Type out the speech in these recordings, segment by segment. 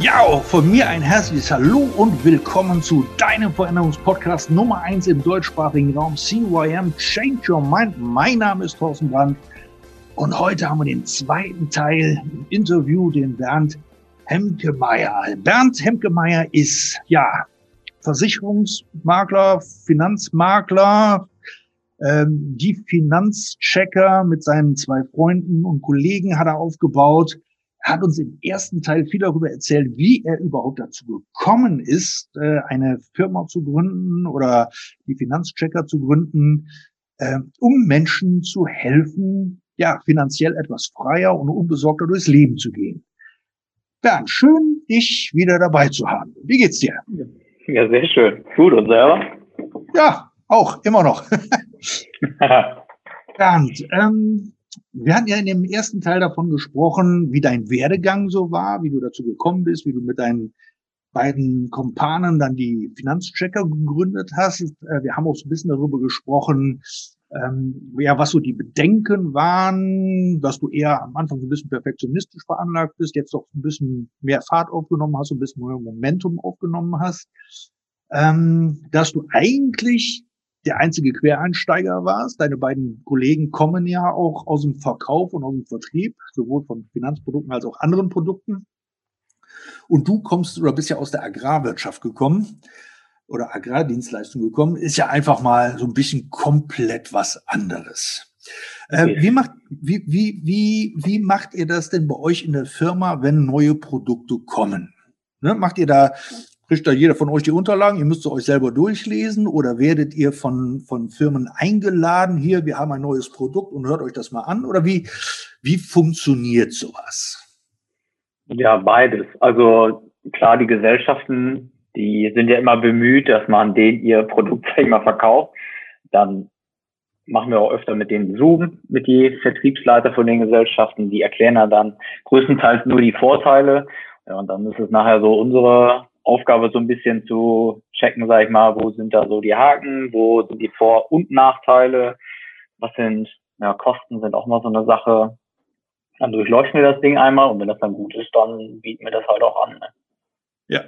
Ja, auch von mir ein herzliches Hallo und willkommen zu deinem Veränderungspodcast Nummer 1 im deutschsprachigen Raum CYM Change Your Mind. Mein Name ist Thorsten Brandt und heute haben wir den zweiten Teil im Interview, den Bernd Hemkemeyer. Bernd Hemkemeyer ist, ja, Versicherungsmakler, Finanzmakler, ähm, die Finanzchecker mit seinen zwei Freunden und Kollegen hat er aufgebaut er hat uns im ersten Teil viel darüber erzählt, wie er überhaupt dazu gekommen ist, äh, eine Firma zu gründen oder die Finanzchecker zu gründen, äh, um Menschen zu helfen, ja, finanziell etwas freier und unbesorgter durchs Leben zu gehen. Bernd, schön, dich wieder dabei zu haben. Wie geht's dir? Ja, sehr schön. Gut, und selber? Ja, auch, immer noch. Bernd, ähm, wir hatten ja in dem ersten Teil davon gesprochen, wie dein Werdegang so war, wie du dazu gekommen bist, wie du mit deinen beiden Kompanen dann die Finanzchecker gegründet hast. Äh, wir haben auch so ein bisschen darüber gesprochen, ähm, ja, was so die Bedenken waren, dass du eher am Anfang so ein bisschen perfektionistisch veranlagt bist, jetzt doch ein bisschen mehr Fahrt aufgenommen hast, ein bisschen mehr Momentum aufgenommen hast, ähm, dass du eigentlich der einzige Quereinsteiger warst. Deine beiden Kollegen kommen ja auch aus dem Verkauf und aus dem Vertrieb, sowohl von Finanzprodukten als auch anderen Produkten. Und du kommst oder bist ja aus der Agrarwirtschaft gekommen oder Agrardienstleistung gekommen, ist ja einfach mal so ein bisschen komplett was anderes. Äh, wie, macht, wie, wie, wie, wie macht ihr das denn bei euch in der Firma, wenn neue Produkte kommen? Ne, macht ihr da kriegt da jeder von euch die Unterlagen, ihr müsst sie euch selber durchlesen oder werdet ihr von, von Firmen eingeladen, hier, wir haben ein neues Produkt und hört euch das mal an oder wie, wie funktioniert sowas? Ja, beides. Also klar, die Gesellschaften, die sind ja immer bemüht, dass man denen ihr Produkt, mal, verkauft. Dann machen wir auch öfter mit denen Zoom, mit die Vertriebsleiter von den Gesellschaften, die erklären dann größtenteils nur die Vorteile. Ja, und dann ist es nachher so unsere Aufgabe so ein bisschen zu checken, sag ich mal, wo sind da so die Haken, wo sind die Vor- und Nachteile, was sind, ja, Kosten sind auch mal so eine Sache. Dann durchleuchten wir das Ding einmal und wenn das dann gut ist, dann bieten wir das halt auch an. Ne? Ja.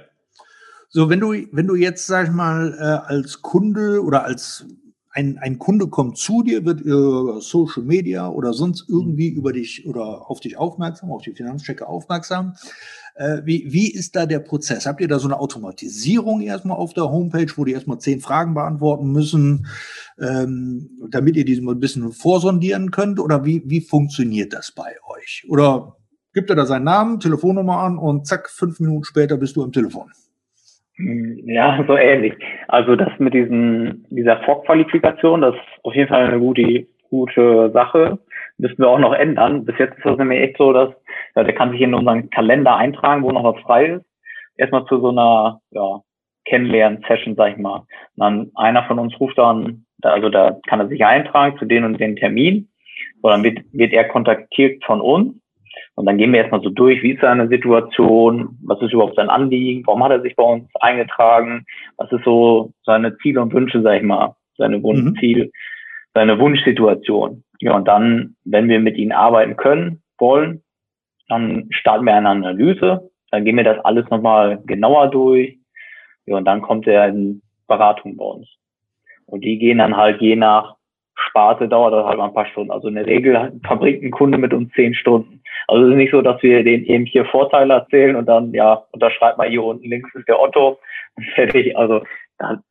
So, wenn du, wenn du jetzt, sag ich mal, äh, als Kunde oder als ein, ein Kunde kommt zu dir, wird über Social Media oder sonst irgendwie über dich oder auf dich aufmerksam, auf die Finanzchecker aufmerksam. Äh, wie, wie ist da der Prozess? Habt ihr da so eine Automatisierung erstmal auf der Homepage, wo die erstmal zehn Fragen beantworten müssen, ähm, damit ihr die mal ein bisschen vorsondieren könnt? Oder wie, wie funktioniert das bei euch? Oder gibt er da seinen Namen, Telefonnummer an und zack, fünf Minuten später bist du am Telefon? Hm, ja, so ähnlich. Also das mit diesen, dieser Vorqualifikation, das ist auf jeden Fall eine gute, gute Sache. Müssen wir auch noch ändern. Bis jetzt ist das nämlich echt so, dass ja, der kann sich in unseren Kalender eintragen, wo noch was frei ist. Erstmal zu so einer ja, Kennenlernen-Session, sag ich mal. Und dann einer von uns ruft dann, also da kann er sich eintragen zu den und den Termin. Und dann wird, wird er kontaktiert von uns. Und dann gehen wir erstmal so durch, wie ist seine Situation, was ist überhaupt sein Anliegen, warum hat er sich bei uns eingetragen, was ist so seine Ziele und Wünsche, sag ich mal, seine Wunschziel, mhm. seine Wunschsituation. Ja, und dann, wenn wir mit ihnen arbeiten können, wollen, dann starten wir eine Analyse, dann gehen wir das alles nochmal genauer durch. Ja, und dann kommt er in Beratung bei uns. Und die gehen dann halt je nach Sparte dauert das halt mal ein paar Stunden. Also in der Regel verbringt ein Kunde mit uns zehn Stunden. Also es ist nicht so, dass wir denen eben hier Vorteile erzählen und dann, ja, unterschreibt mal hier unten links ist der Otto und fertig. Also da,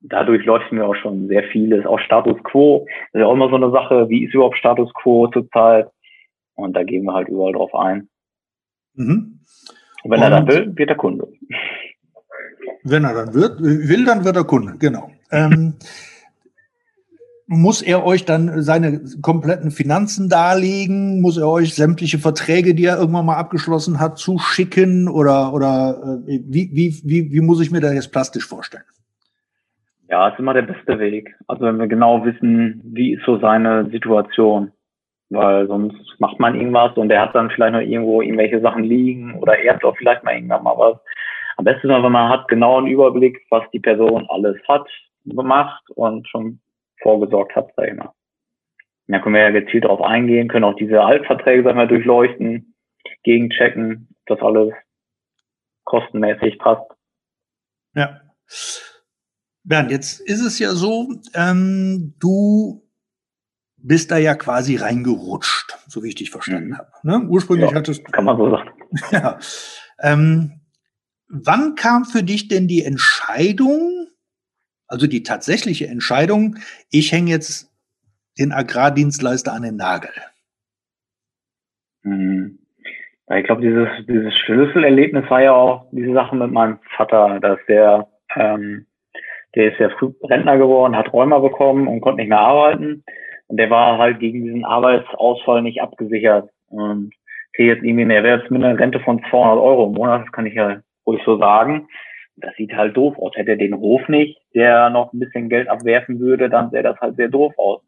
dadurch leuchten wir auch schon sehr vieles. Auch Status Quo das ist ja auch immer so eine Sache, wie ist überhaupt Status Quo zurzeit? Und da gehen wir halt überall drauf ein. Mhm. Und wenn Und er dann will, wird er Kunde. Wenn er dann wird, will, dann wird er Kunde, genau. Ähm, muss er euch dann seine kompletten Finanzen darlegen? Muss er euch sämtliche Verträge, die er irgendwann mal abgeschlossen hat, zuschicken? Oder, oder äh, wie, wie, wie, wie muss ich mir das jetzt plastisch vorstellen? Ja, ist immer der beste Weg. Also wenn wir genau wissen, wie ist so seine Situation. Weil sonst macht man irgendwas und der hat dann vielleicht noch irgendwo irgendwelche Sachen liegen oder er hat auch vielleicht mal irgendwann mal was. Am besten ist, wenn man hat genau einen Überblick, was die Person alles hat, gemacht und schon vorgesorgt hat, sag ich mal. Da können wir ja gezielt darauf eingehen, können auch diese Altverträge, sag ich mal, durchleuchten, gegenchecken, dass alles kostenmäßig passt. Ja. Bernd, jetzt ist es ja so, ähm, du bist da ja quasi reingerutscht, so wie ich dich verstanden mhm. habe. Ne? Ursprünglich ja, hattest Kann man so sagen. ja. Ähm, wann kam für dich denn die Entscheidung, also die tatsächliche Entscheidung, ich hänge jetzt den Agrardienstleister an den Nagel? Mhm. Ich glaube, dieses, dieses Schlüsselerlebnis war ja auch diese Sache mit meinem Vater, dass der, ähm, der ist ja früh Rentner geworden, hat Rheuma bekommen und konnte nicht mehr arbeiten. Und der war halt gegen diesen Arbeitsausfall nicht abgesichert. Und kriege jetzt irgendwie eine Erwerbsminderrente von 200 Euro im Monat, das kann ich ja ruhig so sagen. Das sieht halt doof aus. Hätte er den Hof nicht, der noch ein bisschen Geld abwerfen würde, dann sähe das halt sehr doof aus.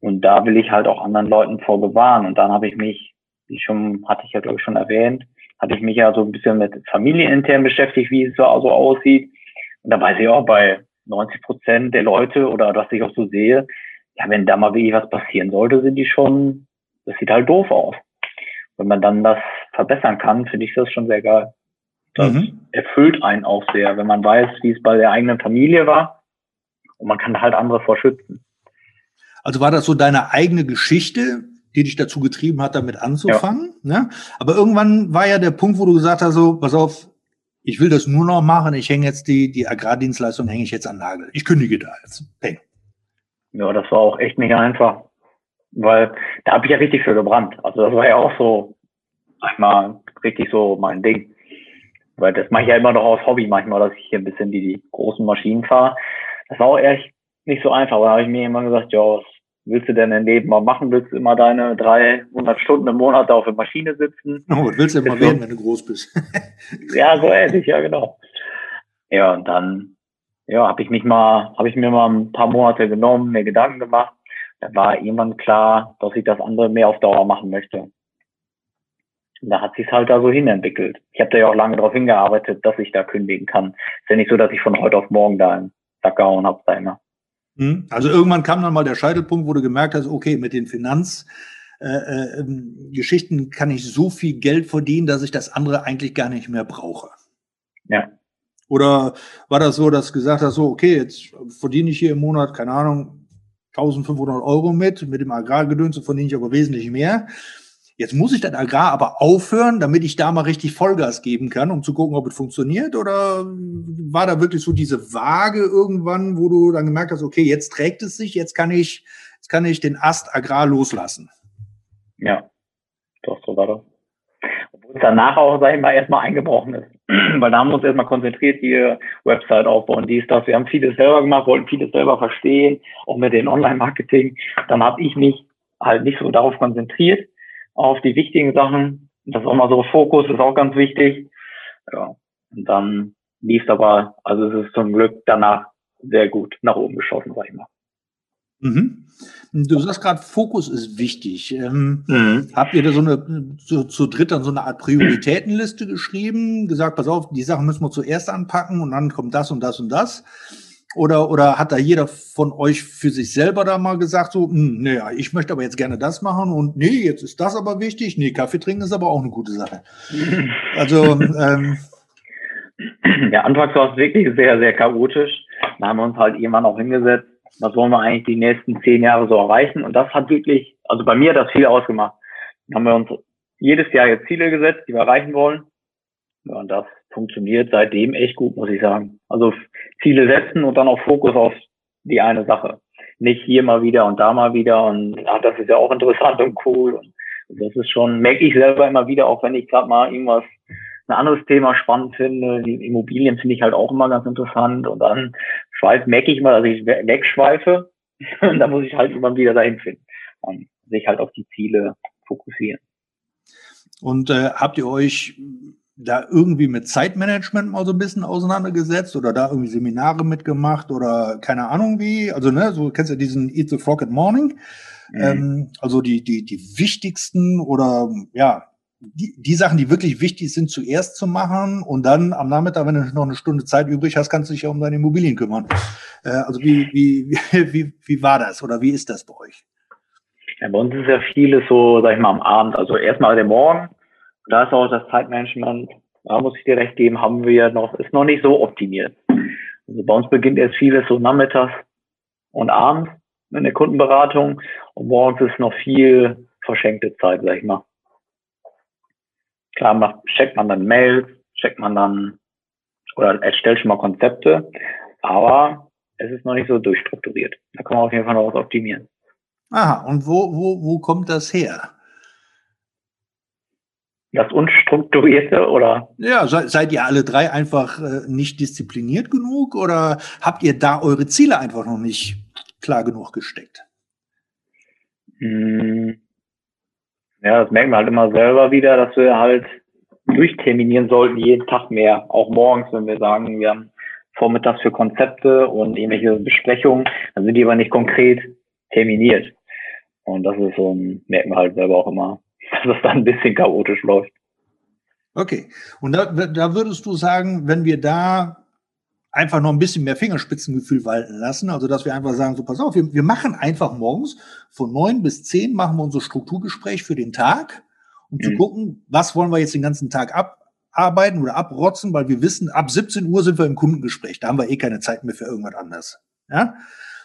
Und da will ich halt auch anderen Leuten vor bewahren. Und dann habe ich mich wie schon, hatte ich ja glaube ich schon erwähnt, hatte ich mich ja so ein bisschen mit familienintern beschäftigt, wie es so also aussieht. Und da weiß ich auch bei 90 Prozent der Leute oder was ich auch so sehe, ja, wenn da mal wirklich was passieren sollte, sind die schon, das sieht halt doof aus. Wenn man dann das verbessern kann, finde ich das schon sehr geil. Das mhm. erfüllt einen auch sehr, wenn man weiß, wie es bei der eigenen Familie war und man kann halt andere vor schützen. Also war das so deine eigene Geschichte, die dich dazu getrieben hat, damit anzufangen. Ja. Ne? Aber irgendwann war ja der Punkt, wo du gesagt hast, so, pass auf, ich will das nur noch machen, ich hänge jetzt die, die Agrardienstleistung hänge ich jetzt an Nagel. Ich kündige da jetzt. Peng. Ja, das war auch echt nicht einfach. Weil da habe ich ja richtig für gebrannt. Also das war ja auch so manchmal richtig so mein Ding. Weil das mache ich ja immer noch aus Hobby manchmal, dass ich hier ein bisschen die, die großen Maschinen fahre. Das war auch echt nicht so einfach. Da habe ich mir immer gesagt, ja, was willst du denn dein Leben mal machen? Willst du immer deine 300 Stunden im Monat auf der Maschine sitzen? Oh, was willst du immer werden, wenn du groß bist? ja, so ähnlich, ja, genau. Ja, und dann, ja, habe ich mich mal, habe ich mir mal ein paar Monate genommen, mir Gedanken gemacht. Da war irgendwann klar, dass ich das andere mehr auf Dauer machen möchte. Und da hat sich halt da so hinentwickelt. Ich habe da ja auch lange darauf hingearbeitet, dass ich da kündigen kann. Ist ja nicht so, dass ich von heute auf morgen da einen Sack gehauen habe, da immer. Hm? Also irgendwann kam dann mal der Scheitelpunkt, wo du gemerkt hast, okay, mit den Finanzgeschichten äh, äh, kann ich so viel Geld verdienen, dass ich das andere eigentlich gar nicht mehr brauche. Ja. Oder war das so, dass du gesagt hast, so, okay, jetzt verdiene ich hier im Monat, keine Ahnung, 1500 Euro mit, mit dem Agrargedöns verdiene ich aber wesentlich mehr. Jetzt muss ich das Agrar aber aufhören, damit ich da mal richtig Vollgas geben kann, um zu gucken, ob es funktioniert? Oder war da wirklich so diese Waage irgendwann, wo du dann gemerkt hast, okay, jetzt trägt es sich, jetzt kann ich, jetzt kann ich den Ast Agrar loslassen? Ja, doch, so war das. Obwohl es danach auch, sag ich mal, erstmal eingebrochen ist. Weil da haben wir uns erstmal konzentriert, die Website aufbauen, dies, das. Wir haben vieles selber gemacht, wollten vieles selber verstehen, auch mit den Online-Marketing. Dann habe ich mich halt nicht so darauf konzentriert auf die wichtigen Sachen. Das ist auch mal so Fokus, ist auch ganz wichtig. Ja. Und dann lief es aber, also es ist zum Glück danach sehr gut nach oben geschossen, sag ich mal. Mhm. Du sagst gerade, Fokus ist wichtig. Ähm, mhm. Habt ihr da so eine zu, zu dritt dann so eine Art Prioritätenliste geschrieben, gesagt, pass auf, die Sachen müssen wir zuerst anpacken und dann kommt das und das und das? Oder, oder hat da jeder von euch für sich selber da mal gesagt, so, hm, naja, ich möchte aber jetzt gerne das machen und nee, jetzt ist das aber wichtig. Nee, Kaffee trinken ist aber auch eine gute Sache. Also, ähm, ja, anfangs war es wirklich sehr, sehr chaotisch. Da haben wir uns halt irgendwann auch hingesetzt, was wollen wir eigentlich die nächsten zehn Jahre so erreichen? Und das hat wirklich, also bei mir hat das viel ausgemacht. Dann haben wir uns jedes Jahr jetzt Ziele gesetzt, die wir erreichen wollen. Ja, und das funktioniert seitdem echt gut, muss ich sagen. Also Ziele setzen und dann auch Fokus auf die eine Sache. Nicht hier mal wieder und da mal wieder und ach, das ist ja auch interessant und cool. Und das ist schon, merke ich selber immer wieder, auch wenn ich gerade mal irgendwas, ein anderes Thema spannend finde. Die Immobilien finde ich halt auch immer ganz interessant und dann schweife, merke ich mal, dass ich wegschweife und dann muss ich halt immer wieder dahin finden und sich halt auf die Ziele fokussieren. Und äh, habt ihr euch da irgendwie mit Zeitmanagement mal so ein bisschen auseinandergesetzt oder da irgendwie Seminare mitgemacht oder keine Ahnung wie? Also, ne, so kennst du ja diesen Eat the Frog at Morning. Mhm. Ähm, also die, die, die wichtigsten oder ja, die, die Sachen, die wirklich wichtig sind, zuerst zu machen und dann am Nachmittag, wenn du noch eine Stunde Zeit übrig hast, kannst du dich ja um deine Immobilien kümmern. Äh, also wie, wie, wie, wie war das oder wie ist das bei euch? Ja, bei uns ist ja vieles so, sag ich mal, am Abend. Also erstmal der Morgen, da ist auch das Zeitmanagement, da muss ich dir recht geben, haben wir noch, ist noch nicht so optimiert. Also bei uns beginnt erst vieles so nachmittags und abends in der Kundenberatung und morgens ist noch viel verschenkte Zeit, sag ich mal. Klar macht, checkt man dann Mails, checkt man dann oder erstellt schon mal Konzepte, aber es ist noch nicht so durchstrukturiert. Da kann man auf jeden Fall noch was optimieren. Aha, und wo, wo, wo kommt das her? Das Unstrukturierte oder? Ja, seid ihr alle drei einfach äh, nicht diszipliniert genug oder habt ihr da eure Ziele einfach noch nicht klar genug gesteckt? Hm. Ja, das merken wir halt immer selber wieder, dass wir halt durchterminieren sollten, jeden Tag mehr, auch morgens, wenn wir sagen, wir haben vormittags für Konzepte und irgendwelche Besprechungen, dann sind die aber nicht konkret terminiert. Und das ist so ein, merken wir halt selber auch immer, dass es dann ein bisschen chaotisch läuft. Okay. Und da, da würdest du sagen, wenn wir da einfach noch ein bisschen mehr Fingerspitzengefühl walten lassen, also dass wir einfach sagen, so pass auf, wir, wir machen einfach morgens von neun bis zehn machen wir unser Strukturgespräch für den Tag, um mhm. zu gucken, was wollen wir jetzt den ganzen Tag abarbeiten oder abrotzen, weil wir wissen, ab 17 Uhr sind wir im Kundengespräch, da haben wir eh keine Zeit mehr für irgendwas anderes. Ja?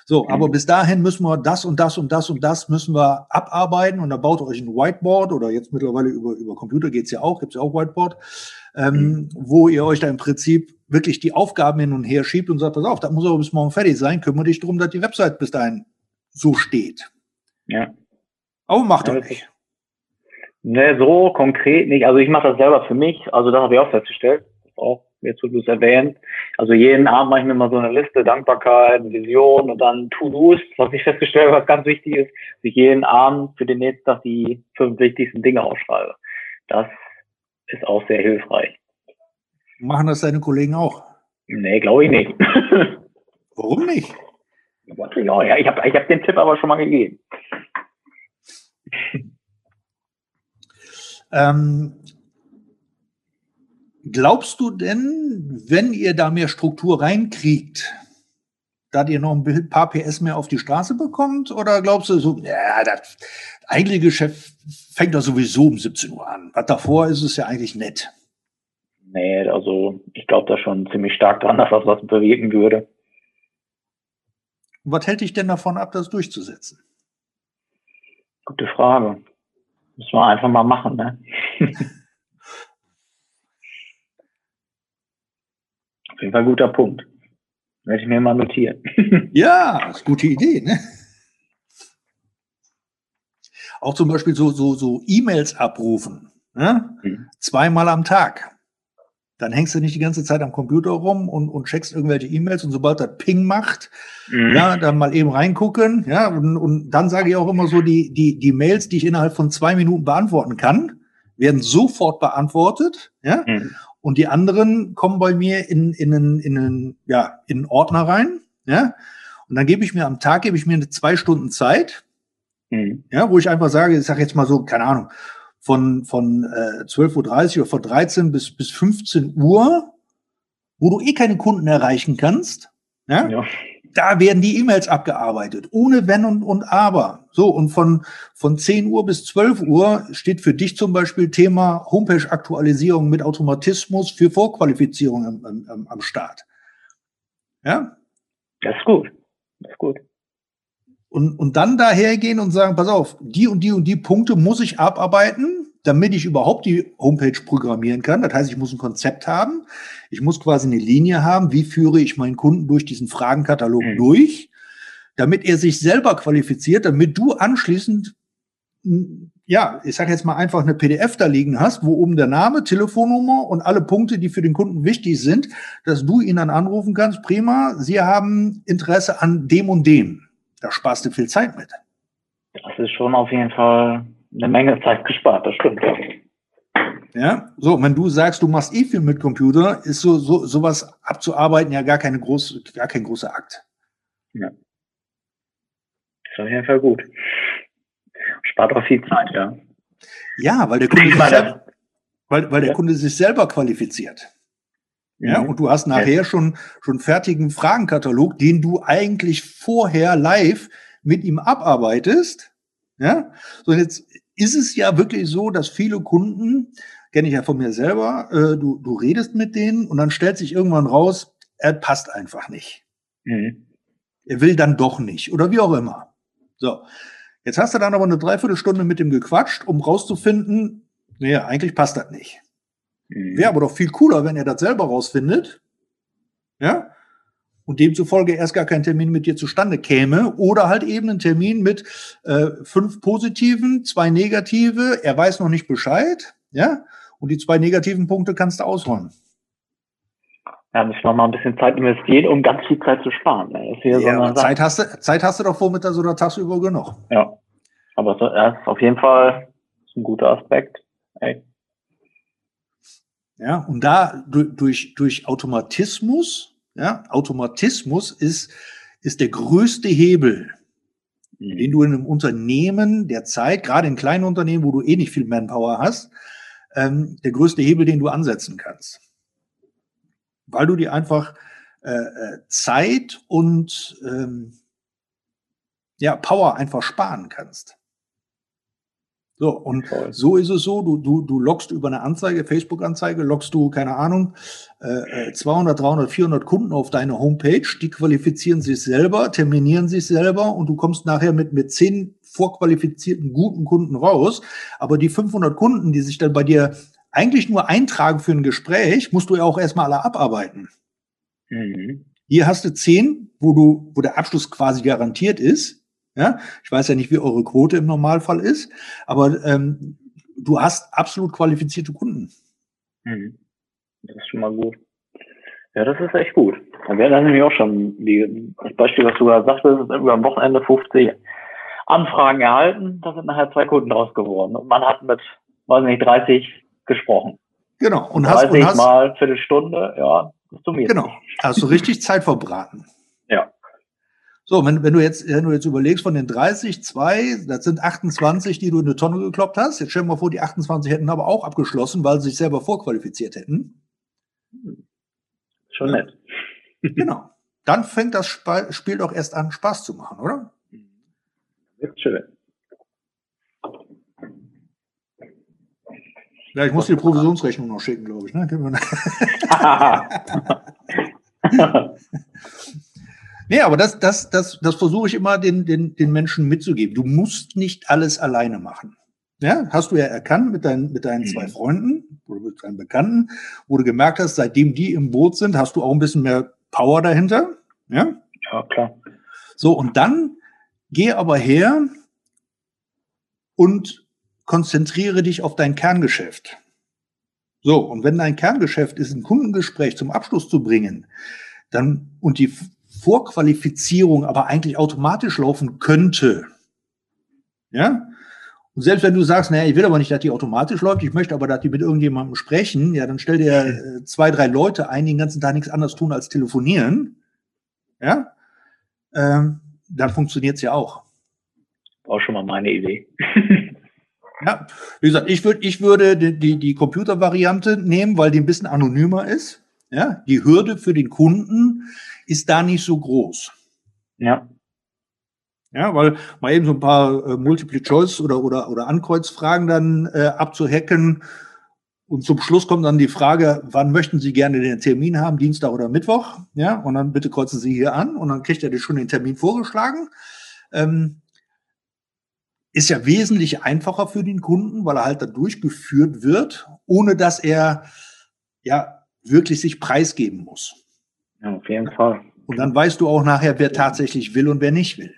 So, mhm. aber bis dahin müssen wir das und das und das und das müssen wir abarbeiten und da baut euch ein Whiteboard oder jetzt mittlerweile über, über Computer geht's ja auch, gibt's ja auch Whiteboard, ähm, mhm. wo ihr euch da im Prinzip wirklich die Aufgaben hin und her schiebt und sagt, pass auf, das muss aber bis morgen fertig sein, kümmere dich darum, dass die Website bis dahin so steht. Ja. Aber macht doch nicht. Ne, so konkret nicht. Also ich mache das selber für mich. Also das habe ich auch festgestellt. Auch jetzt wo du es erwähnt. Also jeden Abend mache ich mir mal so eine Liste, Dankbarkeit, Vision und dann To-Dos, was ich festgestellt habe, was ganz wichtig ist, dass ich jeden Abend für den nächsten Tag die fünf wichtigsten Dinge aufschreibe. Das ist auch sehr hilfreich. Machen das deine Kollegen auch? Nee, glaube ich nicht. Warum nicht? Ja, ich habe ich hab den Tipp aber schon mal gegeben. ähm, Glaubst du denn, wenn ihr da mehr Struktur reinkriegt, dass ihr noch ein paar PS mehr auf die Straße bekommt? Oder glaubst du so, ja, das eigentliche Geschäft fängt da sowieso um 17 Uhr an. Was davor ist, ist ja eigentlich nett. Nee, also ich glaube da schon ziemlich stark dran, dass das was bewirken würde. Und was hält dich denn davon ab, das durchzusetzen? Gute Frage. Müssen wir einfach mal machen, ne? Auf jeden Fall ein guter Punkt. Werde ich mir mal notieren. ja, ist eine gute Idee, ne? Auch zum Beispiel so, so, so E-Mails abrufen. Ne? Mhm. Zweimal am Tag. Dann hängst du nicht die ganze Zeit am Computer rum und, und checkst irgendwelche E-Mails und sobald das Ping macht, mhm. ja, dann mal eben reingucken, ja, und, und dann sage ich auch immer so, die, die, die Mails, die ich innerhalb von zwei Minuten beantworten kann, werden sofort beantwortet, ja, mhm. Und die anderen kommen bei mir in, in, einen, in, einen, ja, in einen Ordner rein. Ja? Und dann gebe ich mir am Tag, gebe ich mir eine zwei Stunden Zeit, mhm. ja, wo ich einfach sage, ich sage jetzt mal so, keine Ahnung, von, von äh, 12.30 Uhr oder von 13 bis, bis 15 Uhr, wo du eh keine Kunden erreichen kannst. Ja? ja da werden die E-Mails abgearbeitet, ohne Wenn und, und Aber. So, und von, von 10 Uhr bis 12 Uhr steht für dich zum Beispiel Thema Homepage-Aktualisierung mit Automatismus für Vorqualifizierung am, am, am Start. Ja? Das ist gut. Das ist gut. Und, und dann dahergehen und sagen, pass auf, die und die und die Punkte muss ich abarbeiten, damit ich überhaupt die Homepage programmieren kann. Das heißt, ich muss ein Konzept haben. Ich muss quasi eine Linie haben. Wie führe ich meinen Kunden durch diesen Fragenkatalog mhm. durch, damit er sich selber qualifiziert, damit du anschließend, ja, ich sage jetzt mal einfach eine PDF da liegen hast, wo oben der Name, Telefonnummer und alle Punkte, die für den Kunden wichtig sind, dass du ihn dann anrufen kannst. Prima, Sie haben Interesse an dem und dem. Da sparst du viel Zeit mit. Das ist schon auf jeden Fall eine Menge Zeit gespart, das stimmt ja. Ja, so, wenn du sagst, du machst eh viel mit Computer, ist so, so sowas abzuarbeiten ja gar keine große, gar kein großer Akt. Ja. Ist auf jeden Fall gut. Spart auch viel Zeit, ja. Ja, weil der Kunde, sich, selber, weil, weil der ja. Kunde sich selber qualifiziert. Ja, mhm. und du hast nachher ja. schon, schon fertigen Fragenkatalog, den du eigentlich vorher live mit ihm abarbeitest. Ja, so jetzt ist es ja wirklich so, dass viele Kunden, kenne ich ja von mir selber, äh, du, du redest mit denen und dann stellt sich irgendwann raus, er passt einfach nicht. Mhm. Er will dann doch nicht oder wie auch immer. So, jetzt hast du dann aber eine Dreiviertelstunde mit ihm gequatscht, um rauszufinden, nee, eigentlich passt das nicht. Mhm. Wäre aber doch viel cooler, wenn er das selber rausfindet. Ja, und demzufolge erst gar kein Termin mit dir zustande käme oder halt eben ein Termin mit äh, fünf positiven, zwei negative, er weiß noch nicht Bescheid, ja, und die zwei negativen Punkte kannst du ausräumen. Ja, müssen wir mal ein bisschen Zeit investieren, um ganz viel Zeit zu sparen. Ne? ja, so Zeit, hast du, Zeit hast du doch vormittags oder tagsüber genug. Ja, aber so, ja, auf jeden Fall ein guter Aspekt. Ey. Ja, und da durch, durch Automatismus ja, Automatismus ist, ist der größte Hebel, mhm. den du in einem Unternehmen der Zeit, gerade in kleinen Unternehmen, wo du eh nicht viel Manpower hast, ähm, der größte Hebel, den du ansetzen kannst. Weil du dir einfach äh, äh Zeit und ähm, ja, Power einfach sparen kannst. So, und Toll. so ist es so, du, du, du loggst über eine Anzeige, Facebook-Anzeige, loggst du, keine Ahnung, äh, 200, 300, 400 Kunden auf deine Homepage, die qualifizieren sich selber, terminieren sich selber und du kommst nachher mit, mit zehn vorqualifizierten guten Kunden raus. Aber die 500 Kunden, die sich dann bei dir eigentlich nur eintragen für ein Gespräch, musst du ja auch erstmal alle abarbeiten. Mhm. Hier hast du zehn, wo du, wo der Abschluss quasi garantiert ist. Ja, ich weiß ja nicht, wie eure Quote im Normalfall ist, aber ähm, du hast absolut qualifizierte Kunden. Mhm. Das ist schon mal gut. Ja, das ist echt gut. Dann wäre nämlich auch schon die, das Beispiel, was du gerade sagtest, über am Wochenende 50 Anfragen erhalten, da sind nachher zwei Kunden draus geworden. Und man hat mit, weiß nicht, 30 gesprochen. Genau. Und hast, und hast mal Viertelstunde, ja, das summiert. Genau. Hast du richtig Zeit verbraten. Ja. So, wenn, wenn du jetzt, wenn du jetzt überlegst, von den 30, zwei, das sind 28, die du in eine Tonne gekloppt hast. Jetzt stell dir mal vor, die 28 hätten aber auch abgeschlossen, weil sie sich selber vorqualifiziert hätten. Schon nett. Genau. Dann fängt das Spiel doch erst an, Spaß zu machen, oder? Schön. Ja, ich muss die Provisionsrechnung noch schicken, glaube ich. Ne? Nee, aber das, das, das, das versuche ich immer den, den, den Menschen mitzugeben. Du musst nicht alles alleine machen. Ja, hast du ja erkannt mit deinen, mit deinen mhm. zwei Freunden oder mit deinen Bekannten, wo du gemerkt hast, seitdem die im Boot sind, hast du auch ein bisschen mehr Power dahinter. Ja, ja klar. So, und dann geh aber her und konzentriere dich auf dein Kerngeschäft. So, und wenn dein Kerngeschäft ist, ein Kundengespräch zum Abschluss zu bringen, dann und die Vorqualifizierung aber eigentlich automatisch laufen könnte, ja, und selbst wenn du sagst, naja, ich will aber nicht, dass die automatisch läuft, ich möchte aber, dass die mit irgendjemandem sprechen, ja, dann stell dir äh, zwei, drei Leute ein, die den ganzen Tag nichts anderes tun als telefonieren, ja, ähm, dann funktioniert's ja auch. War schon mal meine Idee. ja, wie gesagt, ich würde, ich würde die, die, die Computervariante nehmen, weil die ein bisschen anonymer ist. Ja, die Hürde für den Kunden ist da nicht so groß. Ja. Ja, weil mal eben so ein paar äh, Multiple-Choice oder, oder, oder Ankreuzfragen dann äh, abzuhacken. Und zum Schluss kommt dann die Frage, wann möchten Sie gerne den Termin haben, Dienstag oder Mittwoch? Ja, und dann bitte kreuzen Sie hier an und dann kriegt er dir schon den Termin vorgeschlagen. Ähm, ist ja wesentlich einfacher für den Kunden, weil er halt da durchgeführt wird, ohne dass er ja wirklich sich preisgeben muss. Ja, auf jeden Fall. Und dann weißt du auch nachher, wer tatsächlich will und wer nicht will.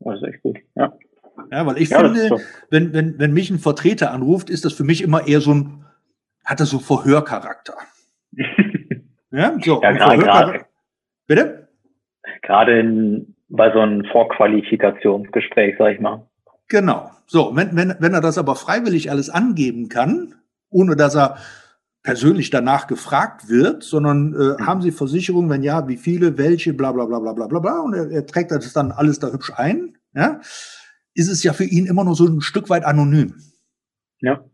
Das ist echt gut, ja. Ja, weil ich ja, finde, so. wenn, wenn, wenn mich ein Vertreter anruft, ist das für mich immer eher so ein, hat das so Verhörcharakter. ja, so. Ja, gerade, gerade. Bitte? Gerade in, bei so einem Vorqualifikationsgespräch, sag ich mal. Genau. So, wenn, wenn, wenn er das aber freiwillig alles angeben kann, ohne dass er persönlich danach gefragt wird, sondern äh, mhm. haben Sie Versicherung, wenn ja, wie viele, welche, bla bla bla bla bla bla bla und er, er trägt das dann alles da hübsch ein, ja, ist es ja für ihn immer noch so ein Stück weit anonym. Ja.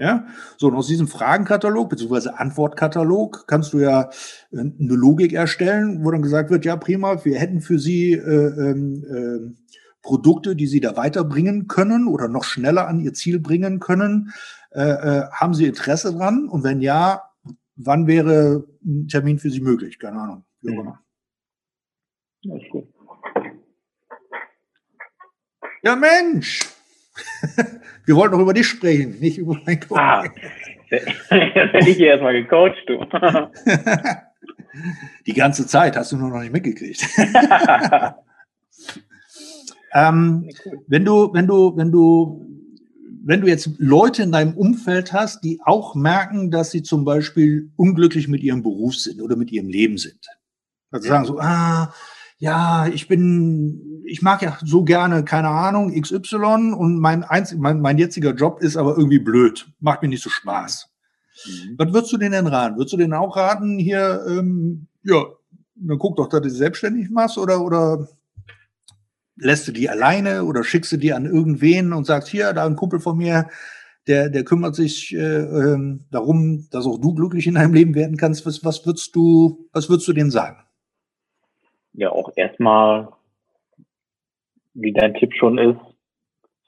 Ja, so und aus diesem Fragenkatalog bzw. Antwortkatalog kannst du ja äh, eine Logik erstellen, wo dann gesagt wird, ja prima, wir hätten für Sie äh, äh, Produkte, die Sie da weiterbringen können oder noch schneller an Ihr Ziel bringen können. Äh, äh, haben Sie Interesse dran? Und wenn ja, wann wäre ein Termin für Sie möglich? Keine Ahnung. Wie auch immer. Ja, ja Mensch! Wir wollten doch über dich sprechen, nicht über mein Coach. Ah, jetzt hätte ich hier erstmal gecoacht, du. Die ganze Zeit hast du nur noch nicht mitgekriegt. ähm, wenn du, wenn du, wenn du, wenn du jetzt Leute in deinem Umfeld hast, die auch merken, dass sie zum Beispiel unglücklich mit ihrem Beruf sind oder mit ihrem Leben sind. Also sagen so, ah, ja, ich bin, ich mag ja so gerne, keine Ahnung, XY und mein, einzig, mein, mein jetziger Job ist aber irgendwie blöd, macht mir nicht so Spaß. Mhm. Was würdest du denen denn raten? Würdest du denen auch raten, hier, ähm, ja, dann guck doch, dass du dich selbstständig machst oder, oder lässt du die alleine oder schickst du die an irgendwen und sagst, hier, da ein Kumpel von mir, der, der kümmert sich äh, ähm, darum, dass auch du glücklich in deinem Leben werden kannst. Was, was würdest du, was würdest du denen sagen? ja auch erstmal, wie dein Tipp schon ist,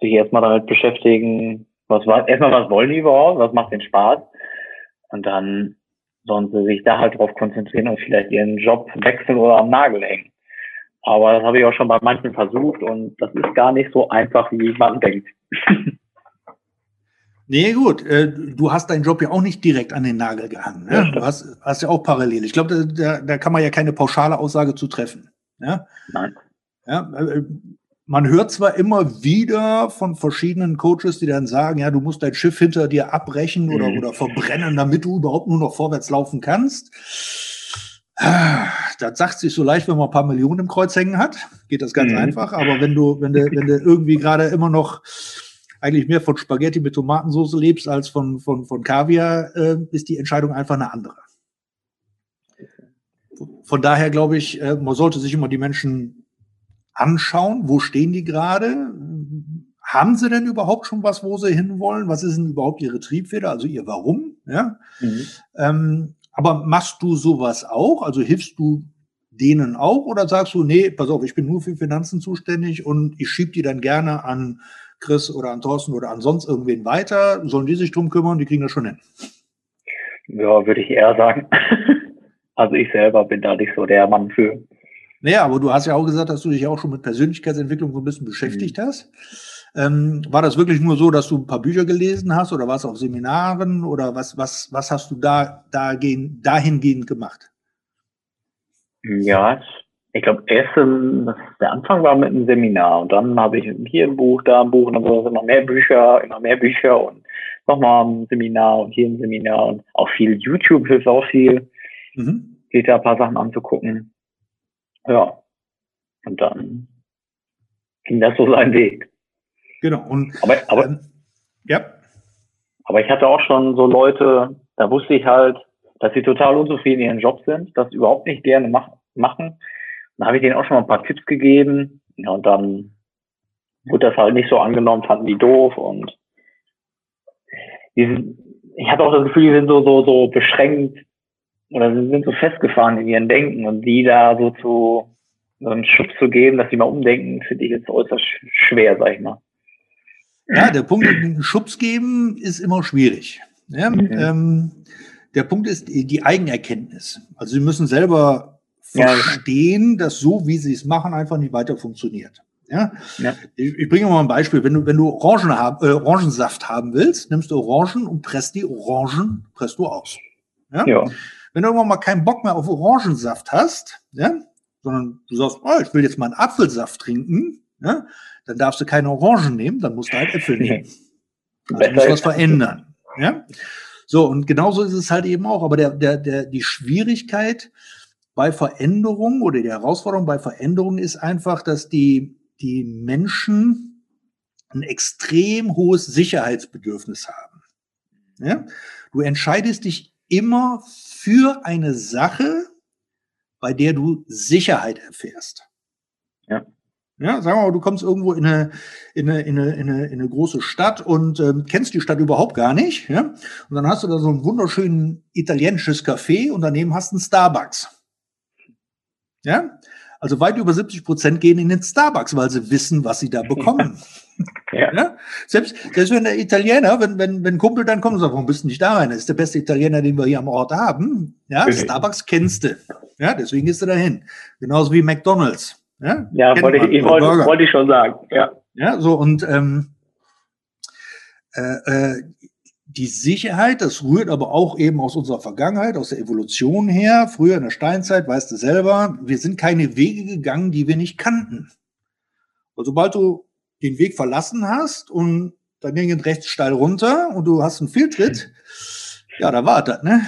sich erstmal damit beschäftigen, was erstmal was wollen die überhaupt, was macht den Spaß und dann sollen sie sich da halt drauf konzentrieren und vielleicht ihren Job wechseln oder am Nagel hängen. Aber das habe ich auch schon bei manchen versucht und das ist gar nicht so einfach, wie man denkt. Nee, gut. Äh, du hast deinen Job ja auch nicht direkt an den Nagel gehangen. Ne? Du hast, hast ja auch parallel. Ich glaube, da, da kann man ja keine pauschale Aussage zu treffen. Ja? Nein. Ja, äh, man hört zwar immer wieder von verschiedenen Coaches, die dann sagen, ja, du musst dein Schiff hinter dir abbrechen mhm. oder, oder verbrennen, damit du überhaupt nur noch vorwärts laufen kannst. Das sagt sich so leicht, wenn man ein paar Millionen im Kreuz hängen hat. Geht das ganz mhm. einfach. Aber wenn du, wenn du, wenn du irgendwie gerade immer noch eigentlich mehr von Spaghetti mit Tomatensauce lebst als von, von, von Kaviar, äh, ist die Entscheidung einfach eine andere. Von daher glaube ich, äh, man sollte sich immer die Menschen anschauen, wo stehen die gerade? Haben sie denn überhaupt schon was, wo sie hinwollen? Was ist denn überhaupt ihre Triebfeder, also ihr Warum? Ja? Mhm. Ähm, aber machst du sowas auch? Also hilfst du denen auch oder sagst du, nee, pass auf, ich bin nur für Finanzen zuständig und ich schieb die dann gerne an Chris oder an Thorsten oder an sonst irgendwen weiter? Sollen die sich drum kümmern? Die kriegen das schon hin. Ja, würde ich eher sagen. also ich selber bin da nicht so der Mann für. Naja, aber du hast ja auch gesagt, dass du dich auch schon mit Persönlichkeitsentwicklung so ein bisschen beschäftigt mhm. hast. Ähm, war das wirklich nur so, dass du ein paar Bücher gelesen hast oder warst auf Seminaren oder was, was, was hast du da, da gehen, dahingehend gemacht? Ja, ich glaube, erst der Anfang war mit einem Seminar und dann habe ich hier ein Buch, da ein Buch und dann so immer mehr Bücher, immer mehr Bücher und nochmal ein Seminar und hier ein Seminar und auch viel YouTube hilft auch viel, mhm. geht da ein paar Sachen anzugucken. Ja. Und dann ging das so seinen Weg. Genau. Und, aber, aber, ähm, ja. Aber ich hatte auch schon so Leute, da wusste ich halt, dass sie total unzufrieden in ihrem Job sind, das überhaupt nicht gerne mach, machen dann habe ich denen auch schon mal ein paar Tipps gegeben. Ja, und dann wurde das halt nicht so angenommen, fanden die doof und die sind, ich habe auch das Gefühl, die sind so, so, so beschränkt oder sie sind so festgefahren in ihren Denken und die da so zu so einen Schub zu geben, dass sie mal umdenken, finde ich jetzt äußerst schwer, sag ich mal. Ja, der Punkt, den Schubs geben, ist immer schwierig. Ja, ähm, der Punkt ist die Eigenerkenntnis. Also Sie müssen selber verstehen, dass so, wie sie es machen, einfach nicht weiter funktioniert. Ja? ja. Ich, ich, bringe mal ein Beispiel. Wenn du, wenn du Orangen hab, äh, Orangensaft haben willst, nimmst du Orangen und presst die Orangen, presst du aus. Ja? ja. Wenn du irgendwann mal keinen Bock mehr auf Orangensaft hast, ja, sondern du sagst, oh, ich will jetzt mal einen Apfelsaft trinken, ja, dann darfst du keine Orangen nehmen, dann musst du halt Äpfel nehmen. Also musst was verändern. Ja? So, und genauso ist es halt eben auch. Aber der, der, der, die Schwierigkeit bei Veränderungen oder die Herausforderung bei Veränderungen ist einfach, dass die, die Menschen ein extrem hohes Sicherheitsbedürfnis haben. Ja? Du entscheidest dich immer für eine Sache, bei der du Sicherheit erfährst. Ja. Ja, sagen wir mal, du kommst irgendwo in eine, in eine, in eine, in eine, in eine große Stadt und ähm, kennst die Stadt überhaupt gar nicht. Ja? Und dann hast du da so ein wunderschönen italienisches Café und daneben hast du einen Starbucks. Ja? Also weit über 70 Prozent gehen in den Starbucks, weil sie wissen, was sie da bekommen. Ja. ja? Selbst, selbst wenn der Italiener, wenn, wenn, wenn Kumpel dann kommt und sagt, warum bist du nicht da rein? Das ist der beste Italiener, den wir hier am Ort haben. Ja. Starbucks kennst du. Ja, deswegen gehst du dahin. Genauso wie McDonalds. Ja, Ja, wollte ich, wollte, wollte ich schon sagen. Ja. Ja, so und ähm, äh, äh, die Sicherheit, das rührt aber auch eben aus unserer Vergangenheit, aus der Evolution her. Früher in der Steinzeit, weißt du selber, wir sind keine Wege gegangen, die wir nicht kannten. Und sobald du den Weg verlassen hast und dann ging es rechts steil runter und du hast einen Fehltritt, ja, da war das, ne?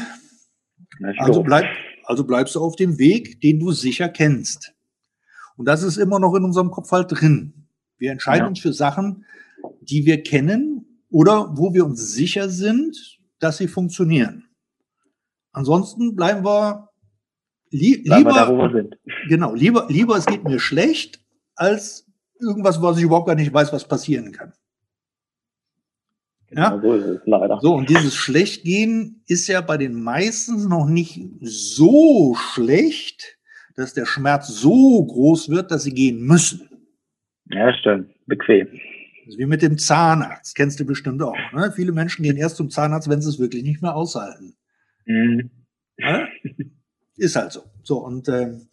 Also, bleib, also bleibst du auf dem Weg, den du sicher kennst. Und das ist immer noch in unserem Kopf halt drin. Wir entscheiden Ja. uns für Sachen, die wir kennen oder wo wir uns sicher sind, dass sie funktionieren. Ansonsten bleiben wir lie Bleiben wir da, lieber, wir sind. genau, lieber, lieber es geht mir schlecht, als irgendwas, was ich überhaupt gar nicht weiß, was passieren kann. Ja. Genau So ist es leider. So, und dieses Schlechtgehen ist ja bei den meisten noch nicht so schlecht, dass der Schmerz so groß wird, dass sie gehen müssen. Ja, stimmt. Bequem. Das ist wie mit dem Zahnarzt, kennst du bestimmt auch. Ne? Viele Menschen gehen erst zum Zahnarzt, wenn sie es wirklich nicht mehr aushalten. Mhm. Ne? Ist halt so. So, und ähm,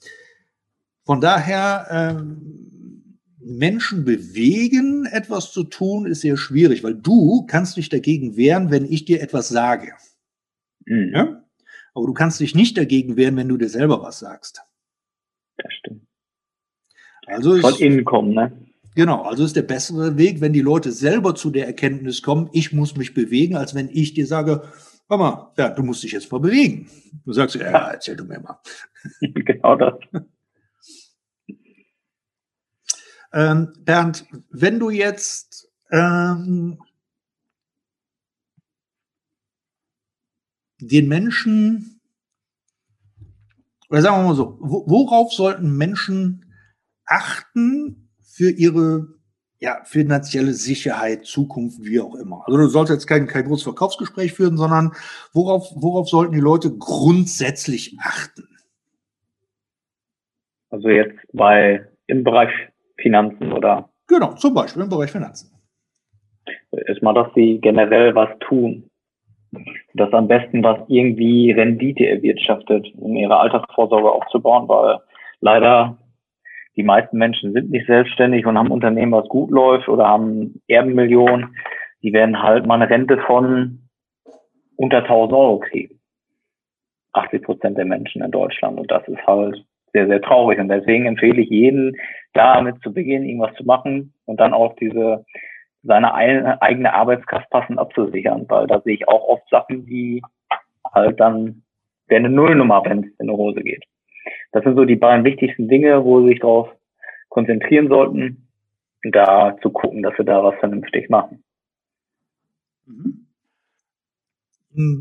von daher, ähm, Menschen bewegen, etwas zu tun, ist sehr schwierig, weil du kannst dich dagegen wehren, wenn ich dir etwas sage. Mhm. Ja? Aber du kannst dich nicht dagegen wehren, wenn du dir selber was sagst. Das stimmt. Also Von ist, innen kommen, ne? genau, also ist der bessere Weg, wenn die Leute selber zu der Erkenntnis kommen, ich muss mich bewegen, als wenn ich dir sage, mal, ja, du musst dich jetzt mal bewegen. Du sagst, ja, erzähl du mir mal. genau das. Ähm, Bernd, wenn du jetzt ähm, den Menschen, oder sagen wir mal so, wo, worauf sollten Menschen achten für ihre ja, finanzielle Sicherheit, Zukunft, wie auch immer? Also du solltest jetzt kein, kein großes Verkaufsgespräch führen, sondern worauf, worauf sollten die Leute grundsätzlich achten? Also jetzt bei im Bereich Finanzen oder Genau, zum Beispiel im Bereich Finanzen. erstmal, dass sie generell was tun. Das am besten was irgendwie Rendite erwirtschaftet, um ihre Altersvorsorge aufzubauen, weil leider die meisten Menschen sind nicht selbstständig und haben Unternehmen, was gut läuft oder haben Erbenmillionen. Die werden halt mal eine Rente von unter 1000 Euro kriegen. 80 Prozent der Menschen in Deutschland. Und das ist halt sehr, sehr traurig. Und deswegen empfehle ich jeden, damit zu beginnen, irgendwas zu machen und dann auch diese seine ein- eigene Arbeitskraft passend abzusichern, weil da sehe ich auch oft Sachen, die halt dann wäre eine Nullnummer, wenn es in eine Hose geht. Das sind so die beiden wichtigsten Dinge, wo sie sich darauf konzentrieren sollten, da zu gucken, dass sie da was vernünftig machen. Mhm.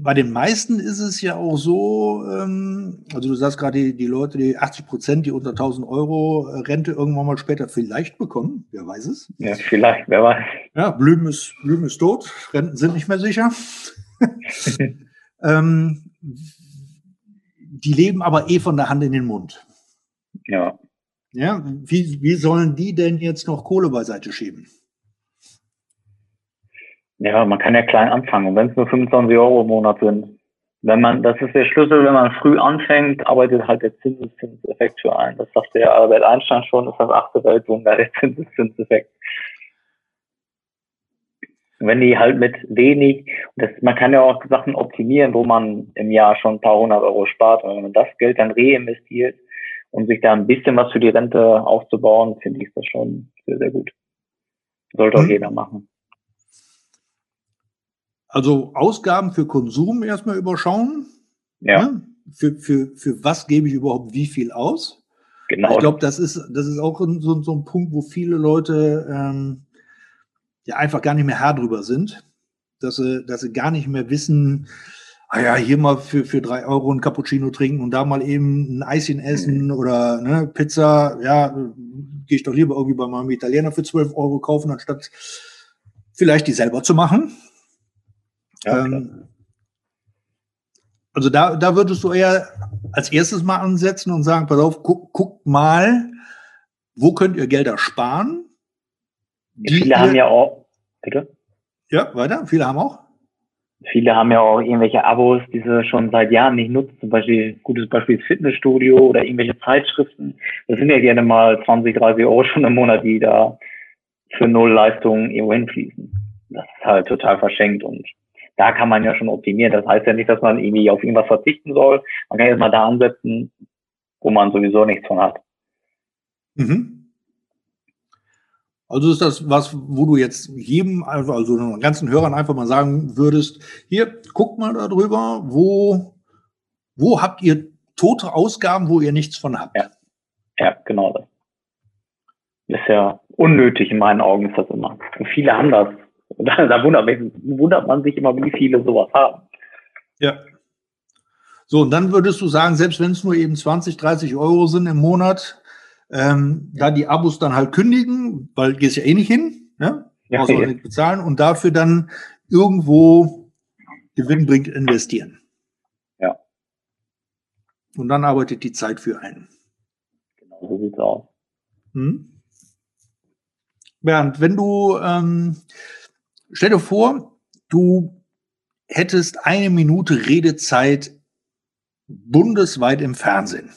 Bei den meisten ist es ja auch so, ähm, also du sagst gerade, die, die Leute, die 80 Prozent, die unter 1000 Euro äh, Rente irgendwann mal später vielleicht bekommen, wer weiß es. Ja, vielleicht, wer weiß. Ja, Blüm ist, Blüm ist tot, Renten sind nicht mehr sicher. ähm, die leben aber eh von der Hand in den Mund. Ja, Ja, wie, wie sollen die denn jetzt noch Kohle beiseite schieben? Ja, man kann ja klein anfangen. Und wenn es nur 25 Euro im Monat sind, wenn man, das ist der Schlüssel, wenn man früh anfängt, arbeitet halt der Zinseszinseffekt für ein. Das sagt der Albert Einstein schon, das ist das achte Weltwunder, der Zinseszinseffekt. Wenn die halt mit wenig, das, man kann ja auch Sachen optimieren, wo man im Jahr schon ein paar hundert Euro spart. Und wenn man das Geld dann reinvestiert und sich da ein bisschen was für die Rente aufzubauen, finde ich das schon sehr, sehr gut. Sollte auch Hm. jeder machen. Also Ausgaben für Konsum erstmal überschauen. Ja. Ne? Für, für, für was gebe ich überhaupt wie viel aus? Genau. Ich glaube, das ist, das ist auch so, so ein Punkt, wo viele Leute ähm, ja einfach gar nicht mehr Herr drüber sind, dass sie, dass sie gar nicht mehr wissen, ah ja, hier mal für, für drei Euro ein Cappuccino trinken und da mal eben ein Eischen essen mhm. oder ne, Pizza, ja, gehe ich doch lieber irgendwie bei meinem Italiener für zwölf Euro kaufen, anstatt vielleicht die selber zu machen. Ja, ähm, also da, da würdest du eher als erstes mal ansetzen und sagen, pass auf, guck, guck mal, wo könnt ihr Gelder sparen? Viele haben ja auch, bitte? Ja, weiter, viele haben auch. Viele haben ja auch irgendwelche Abos, die sie schon seit Jahren nicht nutzen. Zum Beispiel, gutes Beispiel ist Fitnessstudio oder irgendwelche Zeitschriften. Das sind ja gerne mal 20, 30 Euro schon im Monat, die da für null Leistungen irgendwo hinfließen. Das ist halt total verschenkt und da kann man ja schon optimieren. Das heißt ja nicht, dass man irgendwie auf irgendwas verzichten soll. Man kann jetzt mal da ansetzen, wo man sowieso nichts von hat. Mhm. Also ist das was, wo du jetzt jedem, also den ganzen Hörern einfach mal sagen würdest, hier, guckt mal darüber, wo, wo habt ihr tote Ausgaben, wo ihr nichts von habt? Ja, ja genau das. Ist ja unnötig in meinen Augen ist das immer. Und viele haben das. Da, da wundert, wundert man sich immer, wie viele sowas haben. Ja. So, und dann würdest du sagen, selbst wenn es nur eben 20, 30 Euro sind im Monat, ähm, da die Abos dann halt kündigen, weil gehst ja eh nicht hin, ne? Ja, Brauchst ja. nicht bezahlen und dafür dann irgendwo gewinnbringend investieren. Ja. Und dann arbeitet die Zeit für einen. Genau, so sieht's aus. Hm? Bernd, wenn du, ähm, stell dir vor, du hättest eine Minute Redezeit bundesweit im Fernsehen.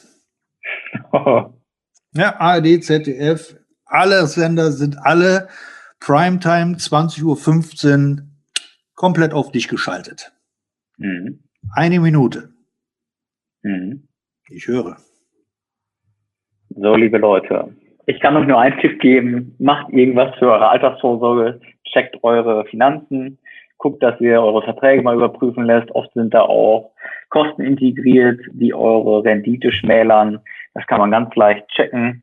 Ja, ARD, ZDF, alle Sender sind alle Primetime 20.15 Uhr komplett auf dich geschaltet. Mhm. Eine Minute. Mhm. Ich höre. So, liebe Leute, ich kann euch nur einen Tipp geben. Macht irgendwas für eure Altersvorsorge. Checkt eure Finanzen. Guckt, dass ihr eure Verträge mal überprüfen lässt. Oft sind da auch Kosten integriert, die eure Rendite schmälern. Das kann man ganz leicht checken.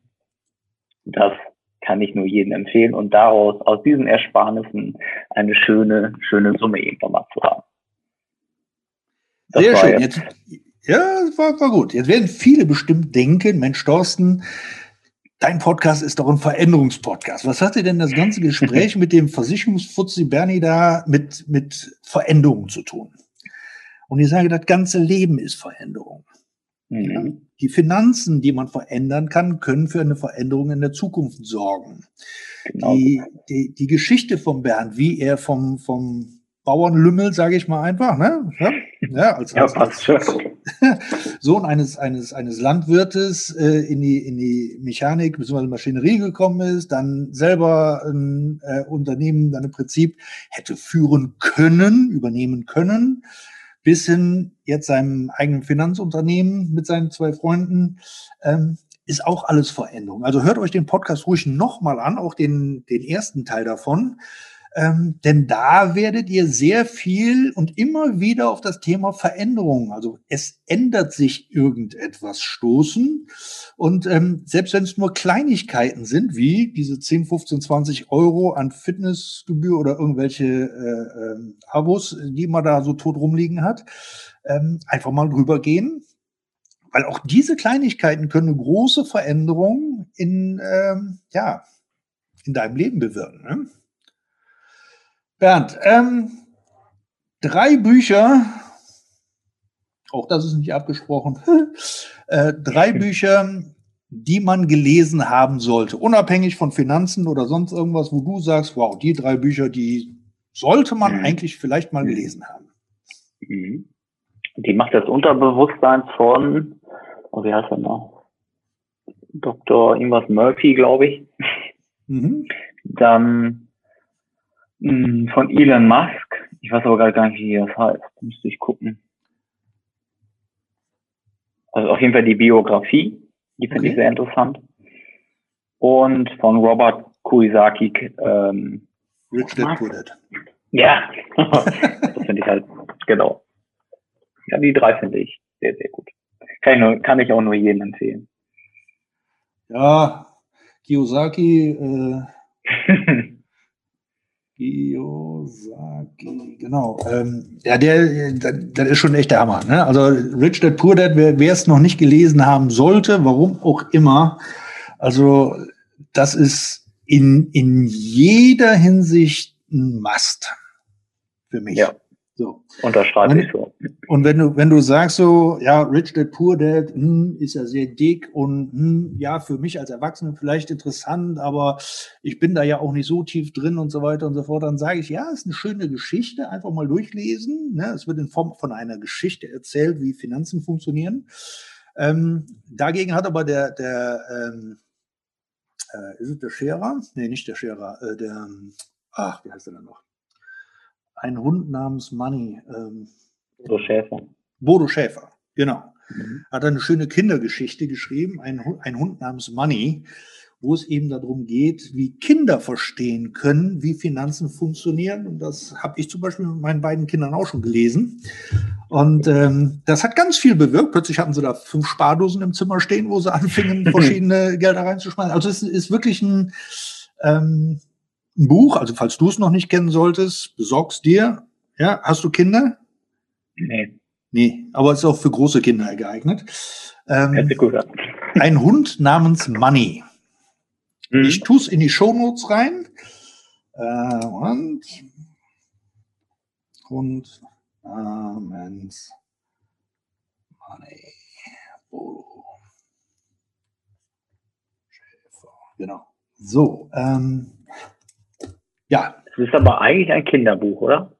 Das kann ich nur jedem empfehlen und daraus, aus diesen Ersparnissen, eine schöne, schöne Summe irgendwann mal zu haben. Das Sehr schön. Jetzt, ja, war, war gut. Jetzt werden viele bestimmt denken, Mensch, Thorsten, dein Podcast ist doch ein Veränderungspodcast. Was hat dir denn das ganze Gespräch mit dem Versicherungsfuzzi Bernie da mit, mit Veränderungen zu tun? Und ich sage, das ganze Leben ist Veränderung. Mhm. Die Finanzen, die man verändern kann, können für eine Veränderung in der Zukunft sorgen. Genau. Die, die, die Geschichte von Bernd, wie er vom, vom Bauernlümmel, sage ich mal einfach, ne? Ja, ja als, ja, als, als Sohn eines, eines, eines Landwirtes äh, in, die, in die Mechanik bzw. Maschinerie gekommen ist, dann selber ein äh, Unternehmen dann im Prinzip hätte führen können, übernehmen können, bis hin jetzt seinem eigenen Finanzunternehmen mit seinen zwei Freunden, ähm, ist auch alles Veränderung. Also hört euch den Podcast ruhig nochmal an, auch den, den ersten Teil davon. Ähm, denn da werdet ihr sehr viel und immer wieder auf das Thema Veränderung, also es ändert sich irgendetwas stoßen. Und ähm, selbst wenn es nur Kleinigkeiten sind, wie diese 10, 15, 20 Euro an Fitnessgebühr oder irgendwelche äh, äh, Abos, die man da so tot rumliegen hat, ähm, einfach mal drüber gehen. Weil auch diese Kleinigkeiten können eine große Veränderung in, ähm, ja, in deinem Leben bewirken. Ne? Bernd, ähm, drei Bücher, auch das ist nicht abgesprochen, äh, drei Bücher, die man gelesen haben sollte, unabhängig von Finanzen oder sonst irgendwas, wo du sagst, wow, die drei Bücher, die sollte man mhm. eigentlich vielleicht mal gelesen haben. Mhm. Die macht das Unterbewusstsein von, oh, wie heißt er noch? Dr. Ingwas Murphy, glaube ich. Mhm. Dann von Elon Musk. Ich weiß aber gar nicht, wie das heißt. Müsste ich gucken. Also auf jeden Fall die Biografie. Die finde okay. ich sehr interessant. Und von Robert Kuisaki. Ähm, Rich Dad Poor Dad. Ja, das finde ich halt, genau. Ja, die drei finde ich sehr, sehr gut. Kann ich, nur, kann ich auch nur jedem empfehlen. Ja, Kiyosaki, äh, Kiyosaki, genau. Ähm, ja, der, das ist schon echt der Hammer. Ne? Also Rich Dad Poor Dad, wer es noch nicht gelesen haben sollte, warum auch immer, also das ist in, in jeder Hinsicht ein Must für mich. Ja. So. Unterschreibe ich so. Und wenn du, wenn du sagst so, ja, Rich Dad Poor Dad, hm, ist ja sehr dick und hm, ja, für mich als Erwachsenen vielleicht interessant, aber ich bin da ja auch nicht so tief drin und so weiter und so fort, dann sage ich, ja, ist eine schöne Geschichte, einfach mal durchlesen. Ne? Es wird in Form von einer Geschichte erzählt, wie Finanzen funktionieren. Ähm, dagegen hat aber der, der ähm, äh, ist es der Scherer? Nee, nicht der Scherer, äh, der, ach, wie heißt der denn noch? ein Hund namens Money. Ähm, Bodo Schäfer. Bodo Schäfer, genau. Mhm. Hat eine schöne Kindergeschichte geschrieben, ein, ein Hund namens Money, wo es eben darum geht, wie Kinder verstehen können, wie Finanzen funktionieren. Und das habe ich zum Beispiel mit meinen beiden Kindern auch schon gelesen. Und ähm, das hat ganz viel bewirkt. Plötzlich hatten sie da fünf Spardosen im Zimmer stehen, wo sie anfingen, verschiedene Gelder reinzuschmeißen. Also es ist wirklich ein, ähm, ein Buch, also falls du es noch nicht kennen solltest, besorgst dir. Ja, hast du Kinder? Nee. Nee, aber es ist auch für große Kinder geeignet. Ähm, ein Hund namens Money. Mhm. Ich tue es in die Shownotes rein. Äh, und Hund namens Money. Schäfer. Genau. So, ähm, ja. Das ist aber eigentlich ein Kinderbuch, oder?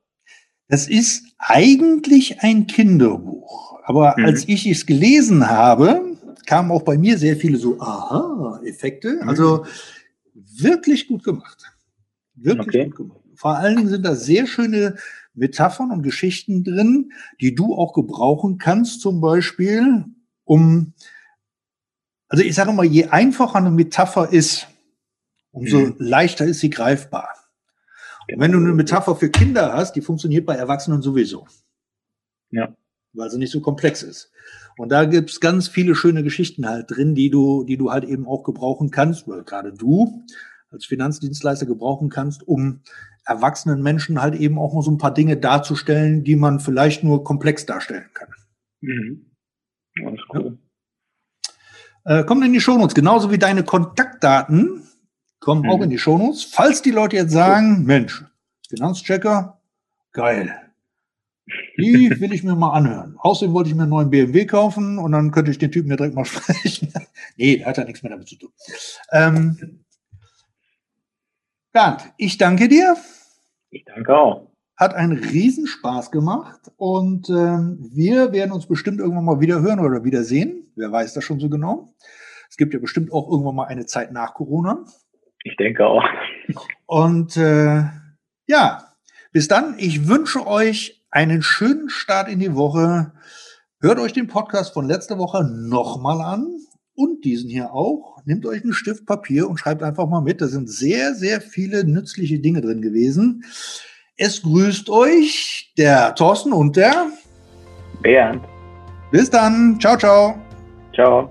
Das ist eigentlich ein Kinderbuch. Aber mhm. als ich es gelesen habe, kamen auch bei mir sehr viele so Aha-Effekte. Mhm. Also wirklich gut gemacht. Wirklich okay. gut gemacht. Vor allen Dingen sind da sehr schöne Metaphern und Geschichten drin, die du auch gebrauchen kannst, zum Beispiel, um, also ich sage mal, je einfacher eine Metapher ist, umso mhm. leichter ist sie greifbar. Wenn du eine Metapher für Kinder hast, die funktioniert bei Erwachsenen sowieso. Ja. Weil sie nicht so komplex ist. Und da gibt's ganz viele schöne Geschichten halt drin, die du, die du halt eben auch gebrauchen kannst, oder gerade du als Finanzdienstleister gebrauchen kannst, um erwachsenen Menschen halt eben auch mal so ein paar Dinge darzustellen, die man vielleicht nur komplex darstellen kann. Mhm. Alles cool. Ja. Äh, kommen in die Shownotes, genauso wie deine Kontaktdaten kommen mhm. auch in die Shownotes. Falls die Leute jetzt sagen, Mensch, Finanzchecker, geil. Die will ich mir mal anhören. Außerdem wollte ich mir einen neuen BMW kaufen und dann könnte ich den Typen ja direkt mal sprechen. nee, der hat ja nichts mehr damit zu tun. Ähm, Bernd, ich danke dir. Ich danke auch. Hat einen Riesenspaß gemacht und ähm, wir werden uns bestimmt irgendwann mal wieder hören oder wiedersehen. Wer weiß das schon so genau. Es gibt ja bestimmt auch irgendwann mal eine Zeit nach Corona. Ich denke auch. Und äh, ja, bis dann. Ich wünsche euch einen schönen Start in die Woche. Hört euch den Podcast von letzter Woche nochmal an und diesen hier auch. Nehmt euch einen Stift Papier und schreibt einfach mal mit. Da sind sehr, sehr viele nützliche Dinge drin gewesen. Es grüßt euch der Thorsten und der Bernd. Bis dann. Ciao, ciao. Ciao.